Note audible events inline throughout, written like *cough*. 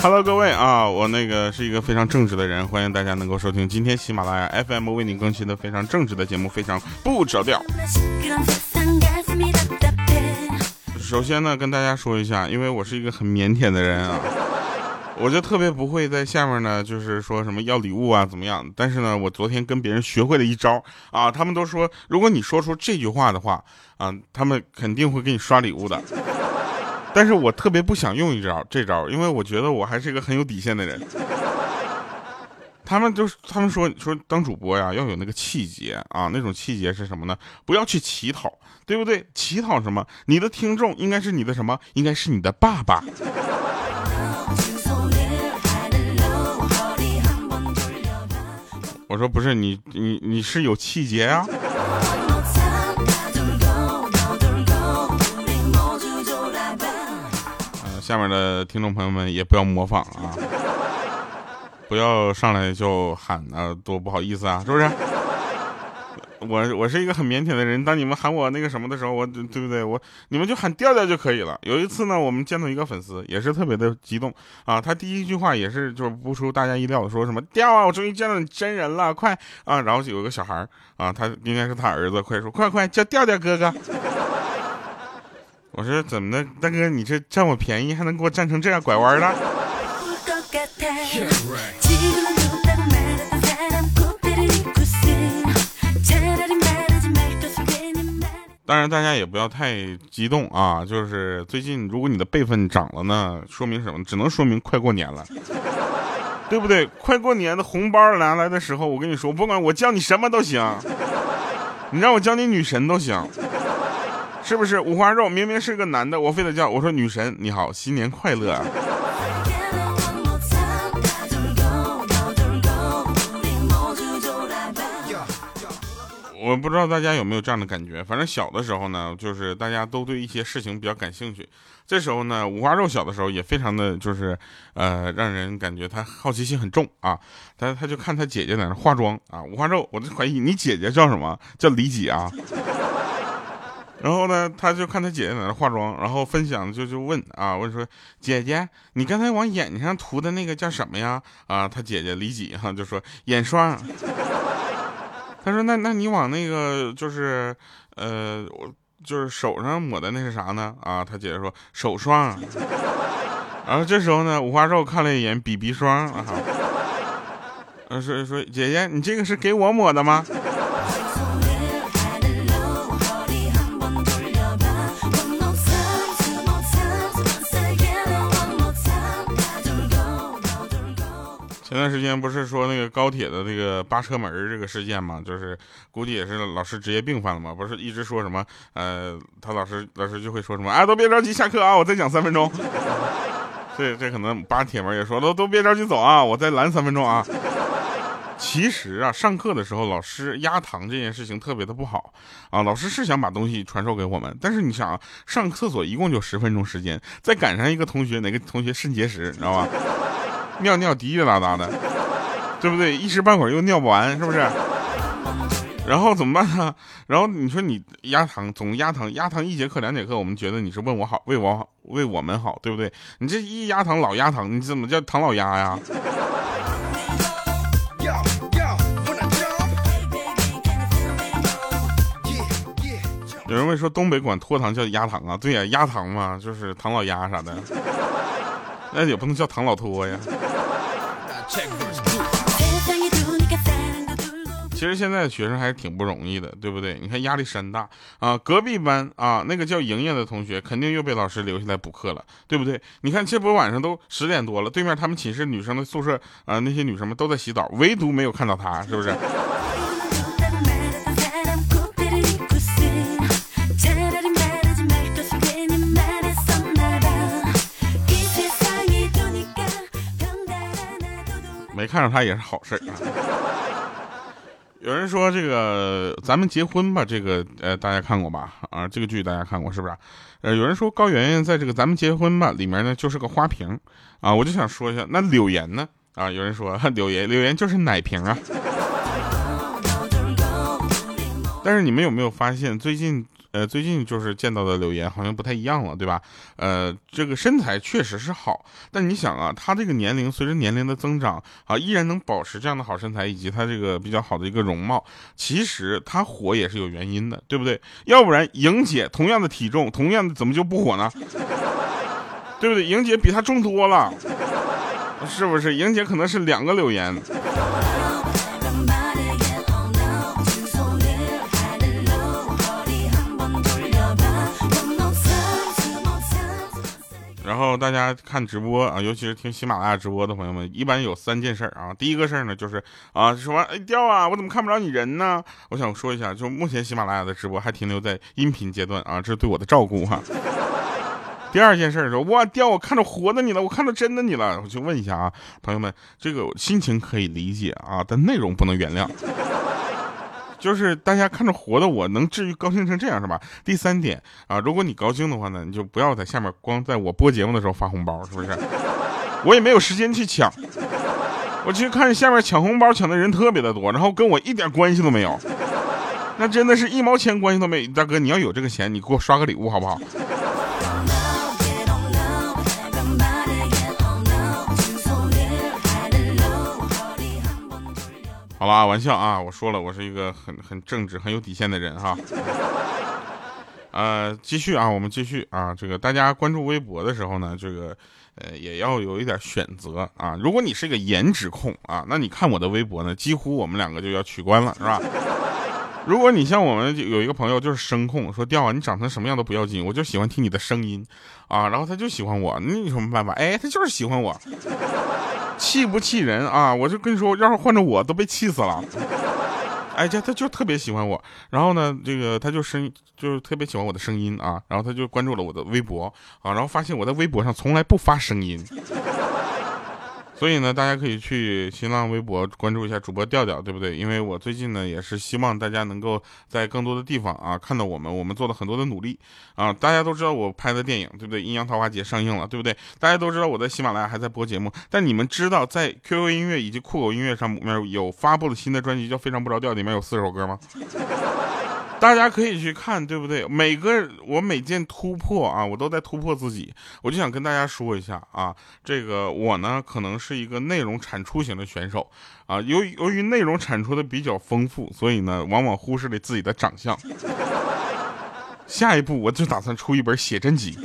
，Hello，各位啊，我那个是一个非常正直的人，欢迎大家能够收听今天喜马拉雅 FM 为你更新的非常正直的节目，非常不着调。首先呢，跟大家说一下，因为我是一个很腼腆的人啊。*laughs* 我就特别不会在下面呢，就是说什么要礼物啊，怎么样？但是呢，我昨天跟别人学会了一招啊，他们都说，如果你说出这句话的话啊，他们肯定会给你刷礼物的。但是我特别不想用一招这招，因为我觉得我还是一个很有底线的人。他们就是他们说说当主播呀要有那个气节啊，那种气节是什么呢？不要去乞讨，对不对？乞讨什么？你的听众应该是你的什么？应该是你的爸爸。我说不是你，你你是有气节啊。下面的听众朋友们也不要模仿啊，不要上来就喊啊，多不好意思啊，是不是？我我是一个很腼腆的人，当你们喊我那个什么的时候，我对不对？我你们就喊调调就可以了。有一次呢，我们见到一个粉丝，也是特别的激动啊。他第一句话也是就是不出大家意料的，说什么调啊，我终于见到你真人了，快啊！然后有个小孩啊，他应该是他儿子，快说快快叫调调哥哥。我说怎么的，大哥你这占我便宜，还能给我占成这样拐弯的？当然，大家也不要太激动啊！就是最近，如果你的辈分涨了呢，说明什么？只能说明快过年了，对不对？快过年的红包拿来的时候，我跟你说，不管我叫你什么都行，你让我叫你女神都行，是不是？五花肉明明是个男的，我非得叫我说女神你好，新年快乐。我不知道大家有没有这样的感觉，反正小的时候呢，就是大家都对一些事情比较感兴趣。这时候呢，五花肉小的时候也非常的就是，呃，让人感觉他好奇心很重啊。他他就看他姐姐在那化妆啊，五花肉，我就怀疑你姐姐叫什么叫李姐啊。然后呢，他就看他姐姐在那化妆，然后分享就就问啊，问说姐姐，你刚才往眼睛上涂的那个叫什么呀？啊，他姐姐李姐哈就说眼霜。*laughs* 他说：“那那你往那个就是，呃，我就是手上抹的那是啥呢？啊，他姐姐说手霜。然后这时候呢，五花肉看了一眼 BB 霜啊，*laughs* 说说姐姐，你这个是给我抹的吗？”前段时间不是说那个高铁的那个扒车门这个事件嘛，就是估计也是老师职业病犯了嘛，不是一直说什么，呃，他老师老师就会说什么，啊，都别着急下课啊，我再讲三分钟。*laughs* 这这可能扒铁门也说，都都别着急走啊，我再拦三分钟啊。其实啊，上课的时候老师压堂这件事情特别的不好啊，老师是想把东西传授给我们，但是你想上厕所一共就十分钟时间，再赶上一个同学哪个同学肾结石，你知道吧？尿尿滴滴答答的，对不对？一时半会儿又尿不完，是不是？然后怎么办呢？然后你说你压堂，总压堂，压堂一节课、两节课，我们觉得你是问我好，为我好，为我们好，对不对？你这一压堂老压堂，你怎么叫唐老鸭呀？有人会说东北管拖堂叫压堂啊？对呀，压堂嘛，就是唐老鸭啥的。那也不能叫唐老托呀。其实现在的学生还是挺不容易的，对不对？你看压力山大啊，隔壁班啊那个叫莹莹的同学肯定又被老师留下来补课了，对不对？你看这不晚上都十点多了，对面他们寝室女生的宿舍啊，那些女生们都在洗澡，唯独没有看到他，是不是？看上他也是好事啊。*laughs* 有人说这个咱们结婚吧，这个呃大家看过吧？啊，这个剧大家看过是不是？呃，有人说高圆圆在这个咱们结婚吧里面呢就是个花瓶啊，我就想说一下，那柳岩呢？啊，有人说 *laughs* 柳岩柳岩就是奶瓶啊。但是你们有没有发现最近呃最近就是见到的柳岩好像不太一样了，对吧？呃，这个身材确实是好，但你想啊，她这个年龄随着年龄的增长啊，依然能保持这样的好身材以及她这个比较好的一个容貌，其实她火也是有原因的，对不对？要不然莹姐同样的体重，同样的怎么就不火呢？对不对？莹姐比她重多了，是不是？莹姐可能是两个柳岩。然后大家看直播啊，尤其是听喜马拉雅直播的朋友们，一般有三件事啊。第一个事儿呢，就是啊，什么哎掉啊，我怎么看不着你人呢？*laughs* 我想说一下，就目前喜马拉雅的直播还停留在音频阶段啊，这是对我的照顾哈。*laughs* 第二件事说，哇掉，我看着活的你了，我看到真的你了。我就问一下啊，朋友们，这个心情可以理解啊，但内容不能原谅。就是大家看着活的我，能至于高兴成这样是吧？第三点啊，如果你高兴的话呢，你就不要在下面光在我播节目的时候发红包，是不是？我也没有时间去抢。我去看下面抢红包抢的人特别的多，然后跟我一点关系都没有，那真的是一毛钱关系都没有。大哥，你要有这个钱，你给我刷个礼物好不好？好吧，玩笑啊！我说了，我是一个很很正直、很有底线的人哈。呃，继续啊，我们继续啊。这个大家关注微博的时候呢，这个呃也要有一点选择啊。如果你是一个颜值控啊，那你看我的微博呢，几乎我们两个就要取关了，是吧？如果你像我们有一个朋友就是声控，说调啊，你长成什么样都不要紧，我就喜欢听你的声音啊。然后他就喜欢我，那有什么办法？哎，他就是喜欢我。气不气人啊！我就跟你说，要是换成我，都被气死了。哎，这他就特别喜欢我，然后呢，这个他就声就是特别喜欢我的声音啊，然后他就关注了我的微博啊，然后发现我在微博上从来不发声音。所以呢，大家可以去新浪微博关注一下主播调调，对不对？因为我最近呢，也是希望大家能够在更多的地方啊看到我们，我们做了很多的努力啊。大家都知道我拍的电影，对不对？《阴阳桃花劫》上映了，对不对？大家都知道我在喜马拉雅还在播节目，但你们知道在 QQ 音乐以及酷狗音乐上面有发布了新的专辑叫《非常不着调》，里面有四首歌吗？大家可以去看，对不对？每个我每件突破啊，我都在突破自己。我就想跟大家说一下啊，这个我呢可能是一个内容产出型的选手啊，由于由于内容产出的比较丰富，所以呢往往忽视了自己的长相。下一步我就打算出一本写真集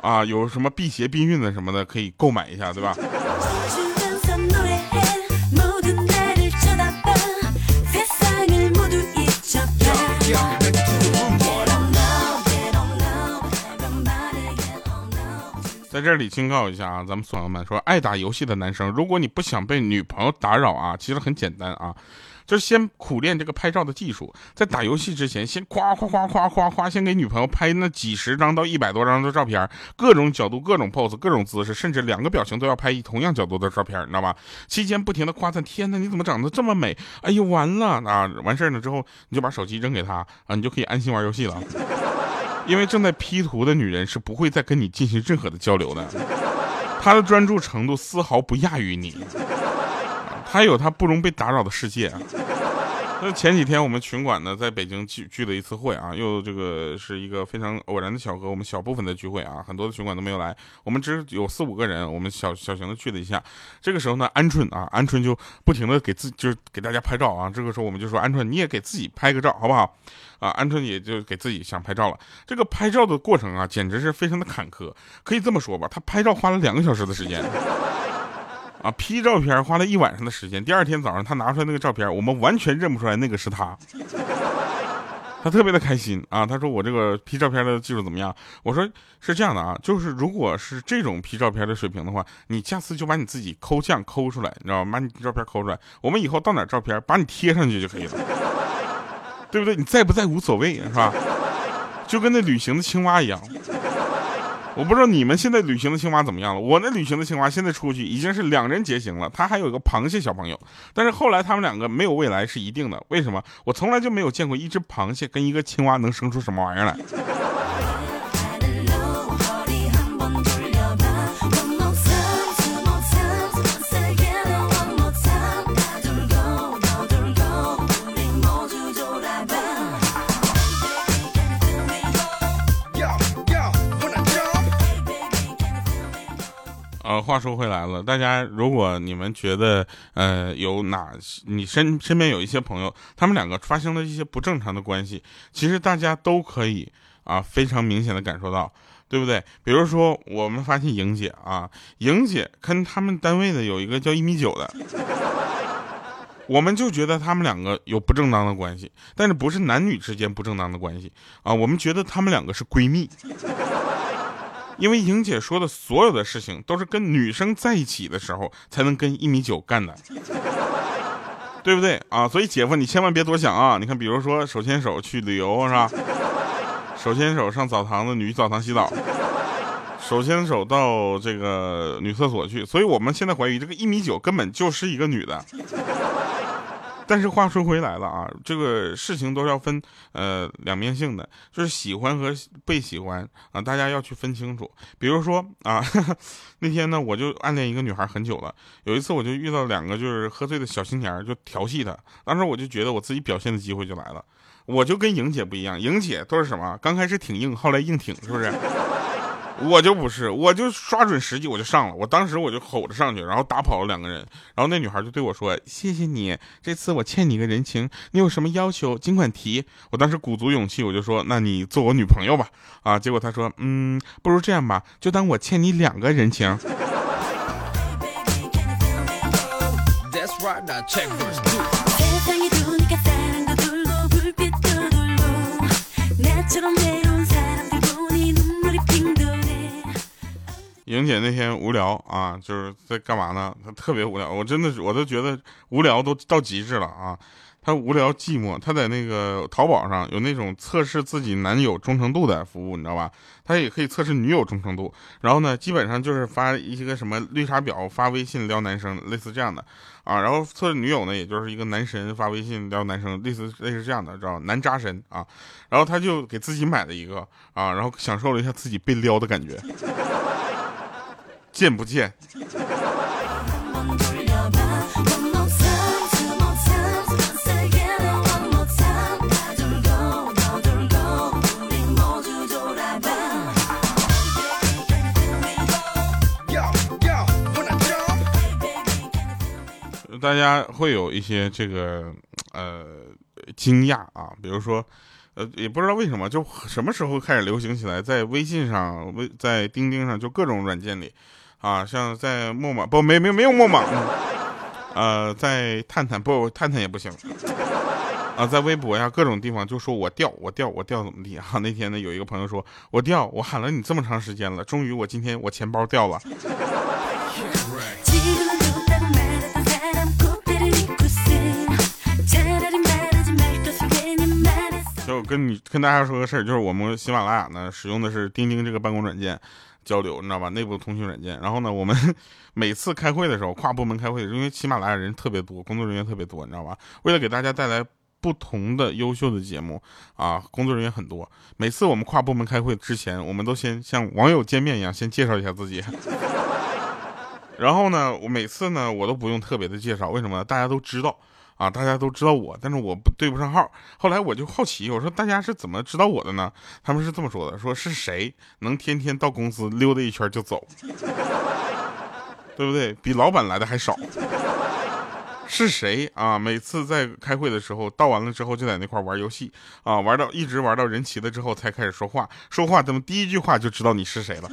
啊，有什么辟邪避孕的什么的可以购买一下，对吧？在这里警告一下啊，咱们朋友们说，爱打游戏的男生，如果你不想被女朋友打扰啊，其实很简单啊，就是先苦练这个拍照的技术，在打游戏之前，先夸夸夸夸夸夸，先给女朋友拍那几十张到一百多张的照片，各种角度、各种 pose、各种姿势，甚至两个表情都要拍同样角度的照片，你知道吧？期间不停的夸赞，天哪，你怎么长得这么美？哎呦，完了啊！完事儿了之后，你就把手机扔给他啊，你就可以安心玩游戏了。因为正在 P 图的女人是不会再跟你进行任何的交流的，她的专注程度丝毫不亚于你，她有她不容被打扰的世界。那前几天我们群管呢在北京聚聚了一次会啊，又这个是一个非常偶然的巧合，我们小部分的聚会啊，很多的群管都没有来，我们只有四五个人，我们小小型的聚了一下。这个时候呢，鹌鹑啊，鹌鹑就不停的给自就是给大家拍照啊。这个时候我们就说，鹌鹑你也给自己拍个照好不好？啊，鹌鹑也就给自己想拍照了。这个拍照的过程啊，简直是非常的坎坷。可以这么说吧，他拍照花了两个小时的时间。啊，P 照片花了一晚上的时间。第二天早上，他拿出来那个照片，我们完全认不出来那个是他。*laughs* 他特别的开心啊，他说我这个 P 照片的技术怎么样？我说是这样的啊，就是如果是这种 P 照片的水平的话，你下次就把你自己抠像抠出来，你知道吗？把你照片抠出来，我们以后到哪照片，把你贴上去就可以了，*laughs* 对不对？你在不在无所谓，是吧？就跟那旅行的青蛙一样。我不知道你们现在旅行的青蛙怎么样了。我那旅行的青蛙现在出去已经是两人结行了，他还有一个螃蟹小朋友。但是后来他们两个没有未来是一定的。为什么？我从来就没有见过一只螃蟹跟一个青蛙能生出什么玩意儿来。话说回来了，大家如果你们觉得呃有哪你身身边有一些朋友，他们两个发生了一些不正常的关系，其实大家都可以啊非常明显的感受到，对不对？比如说我们发现莹姐啊，莹姐跟他们单位的有一个叫一米九的，我们就觉得他们两个有不正当的关系，但是不是男女之间不正当的关系啊，我们觉得他们两个是闺蜜。因为莹姐说的所有的事情都是跟女生在一起的时候才能跟一米九干的，对不对啊？所以姐夫你千万别多想啊！你看，比如说手牵手去旅游是吧？手牵手上澡堂子女澡堂洗澡，手牵手到这个女厕所去。所以我们现在怀疑这个一米九根本就是一个女的。但是话说回来了啊，这个事情都要分呃两面性的，就是喜欢和被喜欢啊，大家要去分清楚。比如说啊，*laughs* 那天呢，我就暗恋一个女孩很久了，有一次我就遇到两个就是喝醉的小青年，就调戏她，当时我就觉得我自己表现的机会就来了，我就跟莹姐不一样，莹姐都是什么？刚开始挺硬，后来硬挺，是不是？我就不是，我就刷准时机我就上了，我当时我就吼着上去，然后打跑了两个人，然后那女孩就对我说：“谢谢你，这次我欠你个人情，你有什么要求尽管提。”我当时鼓足勇气，我就说：“那你做我女朋友吧。”啊，结果她说：“嗯，不如这样吧，就当我欠你两个人情。”莹姐那天无聊啊，就是在干嘛呢？她特别无聊，我真的我都觉得无聊都到极致了啊！她无聊寂寞，她在那个淘宝上有那种测试自己男友忠诚度的服务，你知道吧？她也可以测试女友忠诚度。然后呢，基本上就是发一些个什么绿茶婊发微信撩男生，类似这样的啊。然后测试女友呢，也就是一个男神发微信撩男生，类似类似这样的，知道男渣神啊。然后他就给自己买了一个啊，然后享受了一下自己被撩的感觉。*laughs* 见不见？大家会有一些这个呃惊讶啊，比如说呃，也不知道为什么，就什么时候开始流行起来，在微信上、微在钉钉上，就各种软件里。啊，像在陌陌不没没没有陌陌，呃，在探探不探探也不行，啊，在微博呀各种地方就说我掉我掉我掉怎么地啊？*laughs* 那天呢有一个朋友说我掉我喊了你这么长时间了，终于我今天我钱包掉了。*laughs* 就跟你跟大家说个事儿，就是我们喜马拉雅呢使用的是钉钉这个办公软件。交流，你知道吧？内部通讯软件。然后呢，我们 *laughs* 每次开会的时候，跨部门开会，因为喜马拉雅人特别多，工作人员特别多，你知道吧？为了给大家带来不同的优秀的节目啊，工作人员很多。每次我们跨部门开会之前，我们都先像网友见面一样，先介绍一下自己。*laughs* 然后呢，我每次呢，我都不用特别的介绍，为什么？大家都知道。啊，大家都知道我，但是我不对不上号。后来我就好奇，我说大家是怎么知道我的呢？他们是这么说的，说是谁能天天到公司溜达一圈就走，*laughs* 对不对？比老板来的还少。是谁啊？每次在开会的时候，到完了之后就在那块玩游戏啊，玩到一直玩到人齐了之后才开始说话。说话怎么第一句话就知道你是谁了？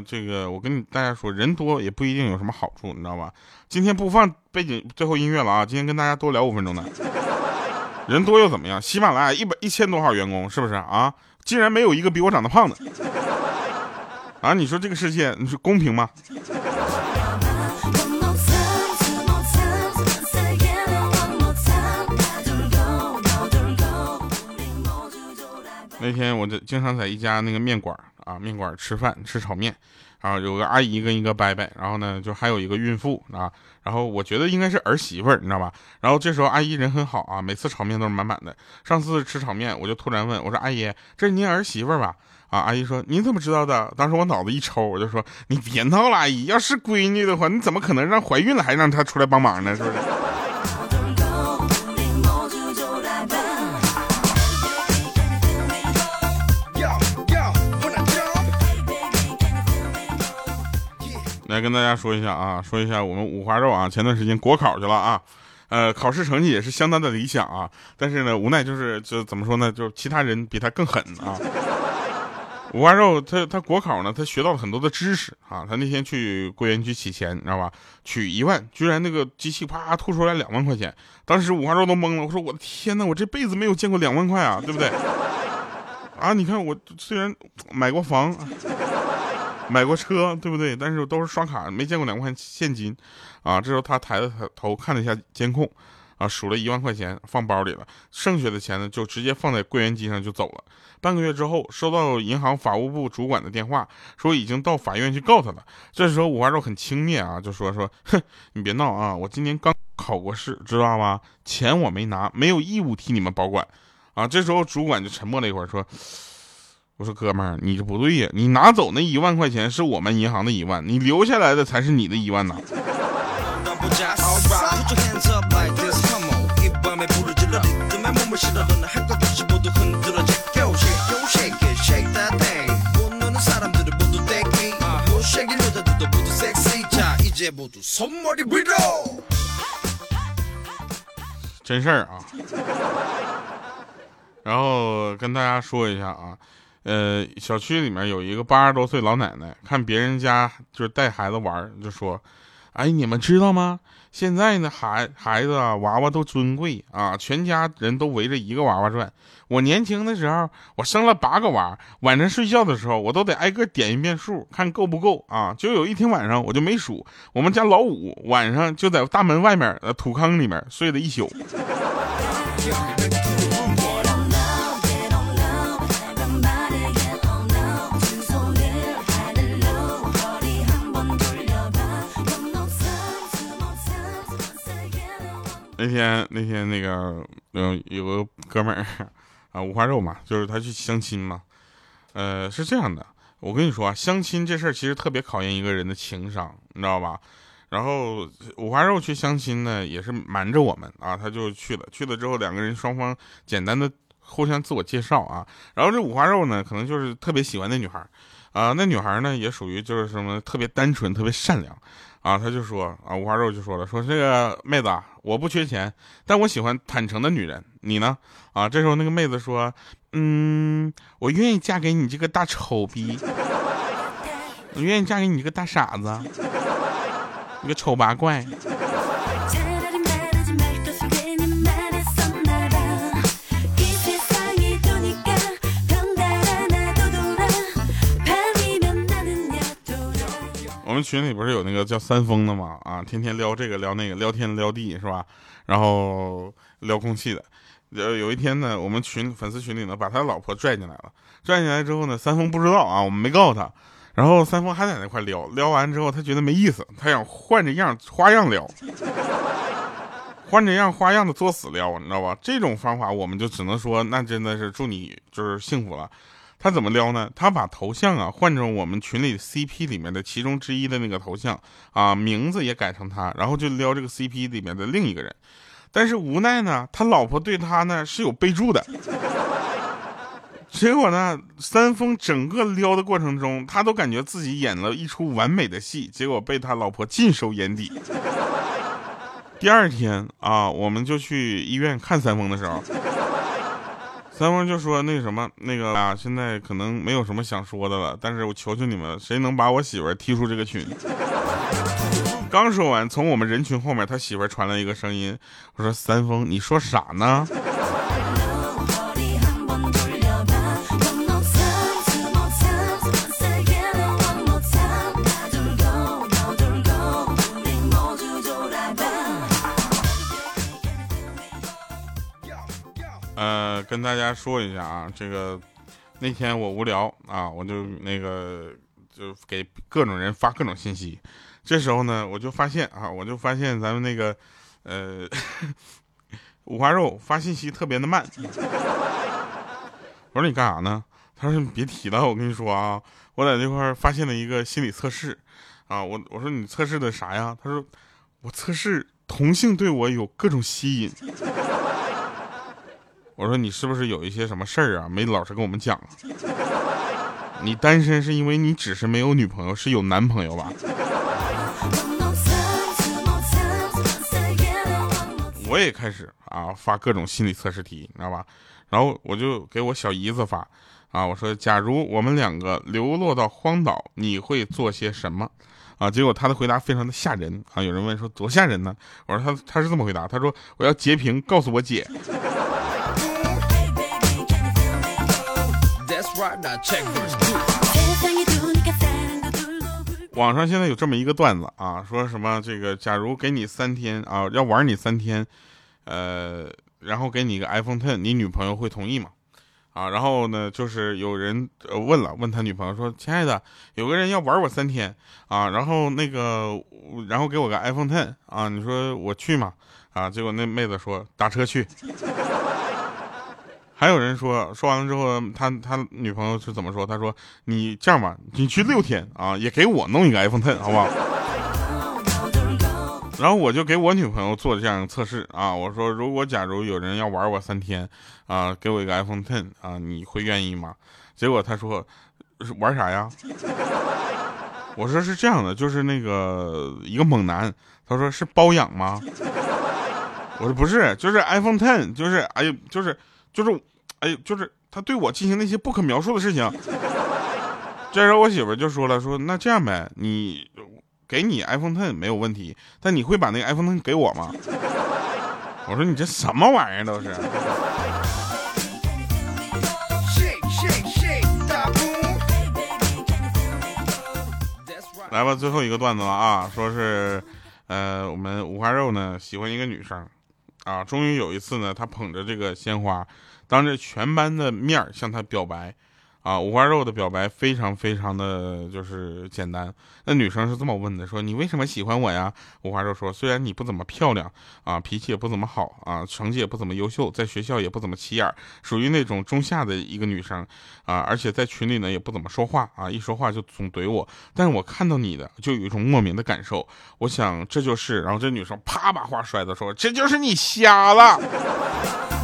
这个我跟大家说，人多也不一定有什么好处，你知道吧？今天不放背景最后音乐了啊！今天跟大家多聊五分钟呢。人多又怎么样？喜马拉雅一百一千多号员工，是不是啊？竟然没有一个比我长得胖的啊！你说这个世界你说公平吗？那天我就经常在一家那个面馆啊，面馆吃饭吃炒面，然后有个阿姨跟一个伯伯，然后呢就还有一个孕妇啊，然后我觉得应该是儿媳妇儿，你知道吧？然后这时候阿姨人很好啊，每次炒面都是满满的。上次吃炒面，我就突然问我说：“阿姨，这是您儿媳妇儿吧？”啊，阿姨说：“您怎么知道的？”当时我脑子一抽，我就说：“你别闹了，阿姨，要是闺女的话，你怎么可能让怀孕了还让她出来帮忙呢？是不是？”来跟大家说一下啊，说一下我们五花肉啊，前段时间国考去了啊，呃，考试成绩也是相当的理想啊，但是呢，无奈就是就怎么说呢，就其他人比他更狠啊。五花肉他他国考呢，他学到了很多的知识啊，他那天去柜员局取钱，你知道吧？取一万，居然那个机器啪吐出来两万块钱，当时五花肉都懵了，我说我的天哪，我这辈子没有见过两万块啊，对不对？*laughs* 啊，你看我虽然买过房。*laughs* 买过车，对不对？但是都是刷卡，没见过两块钱现金，啊！这时候他抬着头看了一下监控，啊，数了一万块钱放包里了，剩下的钱呢就直接放在柜员机上就走了。半个月之后，收到银行法务部主管的电话，说已经到法院去告他了。这时候五花肉很轻蔑啊，就说说，哼，你别闹啊，我今年刚考过试，知道吗？钱我没拿，没有义务替你们保管，啊！这时候主管就沉默了一会儿，说。我说哥们儿，你这不对呀！你拿走那一万块钱是我们银行的一万，你留下来的才是你的一万呐。真事儿啊！然后跟大家说一下啊。呃，小区里面有一个八十多岁老奶奶，看别人家就是带孩子玩，就说：“哎，你们知道吗？现在呢，孩孩子啊，娃娃都尊贵啊，全家人都围着一个娃娃转。我年轻的时候，我生了八个娃，晚上睡觉的时候，我都得挨个点一遍数，看够不够啊。就有一天晚上，我就没数，我们家老五晚上就在大门外面呃土坑里面睡了一宿。”那天那天那个嗯有个哥们儿啊五花肉嘛，就是他去相亲嘛，呃是这样的，我跟你说啊，相亲这事儿其实特别考验一个人的情商，你知道吧？然后五花肉去相亲呢，也是瞒着我们啊，他就去了，去了之后两个人双方简单的互相自我介绍啊，然后这五花肉呢，可能就是特别喜欢那女孩啊，那女孩呢也属于就是什么特别单纯、特别善良。啊，她就说啊，五花肉就说了，说这个妹子啊，我不缺钱，但我喜欢坦诚的女人，你呢？啊，这时候那个妹子说，嗯，我愿意嫁给你这个大丑逼，我愿意嫁给你这个大傻子，你个丑八怪。我们群里不是有那个叫三丰的吗？啊，天天撩这个撩那个，撩天撩地是吧？然后撩空气的。有有一天呢，我们群粉丝群里呢，把他老婆拽进来了。拽进来之后呢，三丰不知道啊，我们没告诉他。然后三丰还在那块撩，撩完之后他觉得没意思，他想换着样花样撩，换着样花样的作死撩，你知道吧？这种方法我们就只能说，那真的是祝你就是幸福了。他怎么撩呢？他把头像啊换成我们群里 CP 里面的其中之一的那个头像啊，名字也改成他，然后就撩这个 CP 里面的另一个人。但是无奈呢，他老婆对他呢是有备注的。结果呢，三丰整个撩的过程中，他都感觉自己演了一出完美的戏，结果被他老婆尽收眼底。第二天啊，我们就去医院看三丰的时候。三丰就说：“那什么，那个啊，现在可能没有什么想说的了，但是我求求你们，谁能把我媳妇踢出这个群？” *laughs* 刚说完，从我们人群后面，他媳妇传来一个声音：“我说三丰，你说啥呢？”跟大家说一下啊，这个那天我无聊啊，我就那个就给各种人发各种信息。这时候呢，我就发现啊，我就发现咱们那个呃 *laughs* 五花肉发信息特别的慢。*laughs* 我说你干啥呢？他说你别提了，我跟你说啊，我在这块发现了一个心理测试啊。我我说你测试的啥呀？他说我测试同性对我有各种吸引。我说你是不是有一些什么事儿啊？没老实跟我们讲。你单身是因为你只是没有女朋友，是有男朋友吧？我也开始啊发各种心理测试题，你知道吧？然后我就给我小姨子发啊，我说假如我们两个流落到荒岛，你会做些什么？啊，结果他的回答非常的吓人啊！有人问说多吓人呢？我说他他是这么回答，他说我要截屏告诉我姐。网上现在有这么一个段子啊，说什么这个，假如给你三天啊，要玩你三天，呃，然后给你一个 iPhone Ten，你女朋友会同意吗？啊，然后呢，就是有人问了，问他女朋友说：“亲爱的，有个人要玩我三天啊，然后那个，然后给我个 iPhone Ten 啊，你说我去吗？”啊，结果那妹子说：“打车去。”还有人说，说完了之后，他他女朋友是怎么说？他说：“你这样吧，你去六天啊，也给我弄一个 iPhone Ten，好不好？” *laughs* 然后我就给我女朋友做这样测试啊，我说：“如果假如有人要玩我三天啊，给我一个 iPhone Ten 啊，你会愿意吗？”结果他说：“玩啥呀？” *laughs* 我说：“是这样的，就是那个一个猛男。”他说：“是包养吗？” *laughs* 我说：“不是，就是 iPhone Ten，就是哎呦，就是。”就是，哎，就是他对我进行那些不可描述的事情。这时候我媳妇就说了，说那这样呗，你给你 iPhone Ten 没有问题，但你会把那个 iPhone Ten 给我吗？*laughs* 我说你这什么玩意儿都是。来吧，最后一个段子了啊，说是，呃，我们五花肉呢喜欢一个女生。啊，终于有一次呢，他捧着这个鲜花，当着全班的面向他表白。啊，五花肉的表白非常非常的就是简单。那女生是这么问的，说你为什么喜欢我呀？五花肉说，虽然你不怎么漂亮，啊，脾气也不怎么好，啊，成绩也不怎么优秀，在学校也不怎么起眼，属于那种中下的一个女生，啊，而且在群里呢也不怎么说话，啊，一说话就总怼我。但是我看到你的，就有一种莫名的感受。我想这就是，然后这女生啪把话摔的，说这就是你瞎了。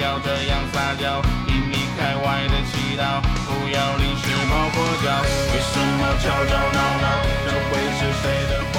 要这样撒娇一米开外的祈祷不要临时抱佛脚为什么吵吵闹闹这会是谁的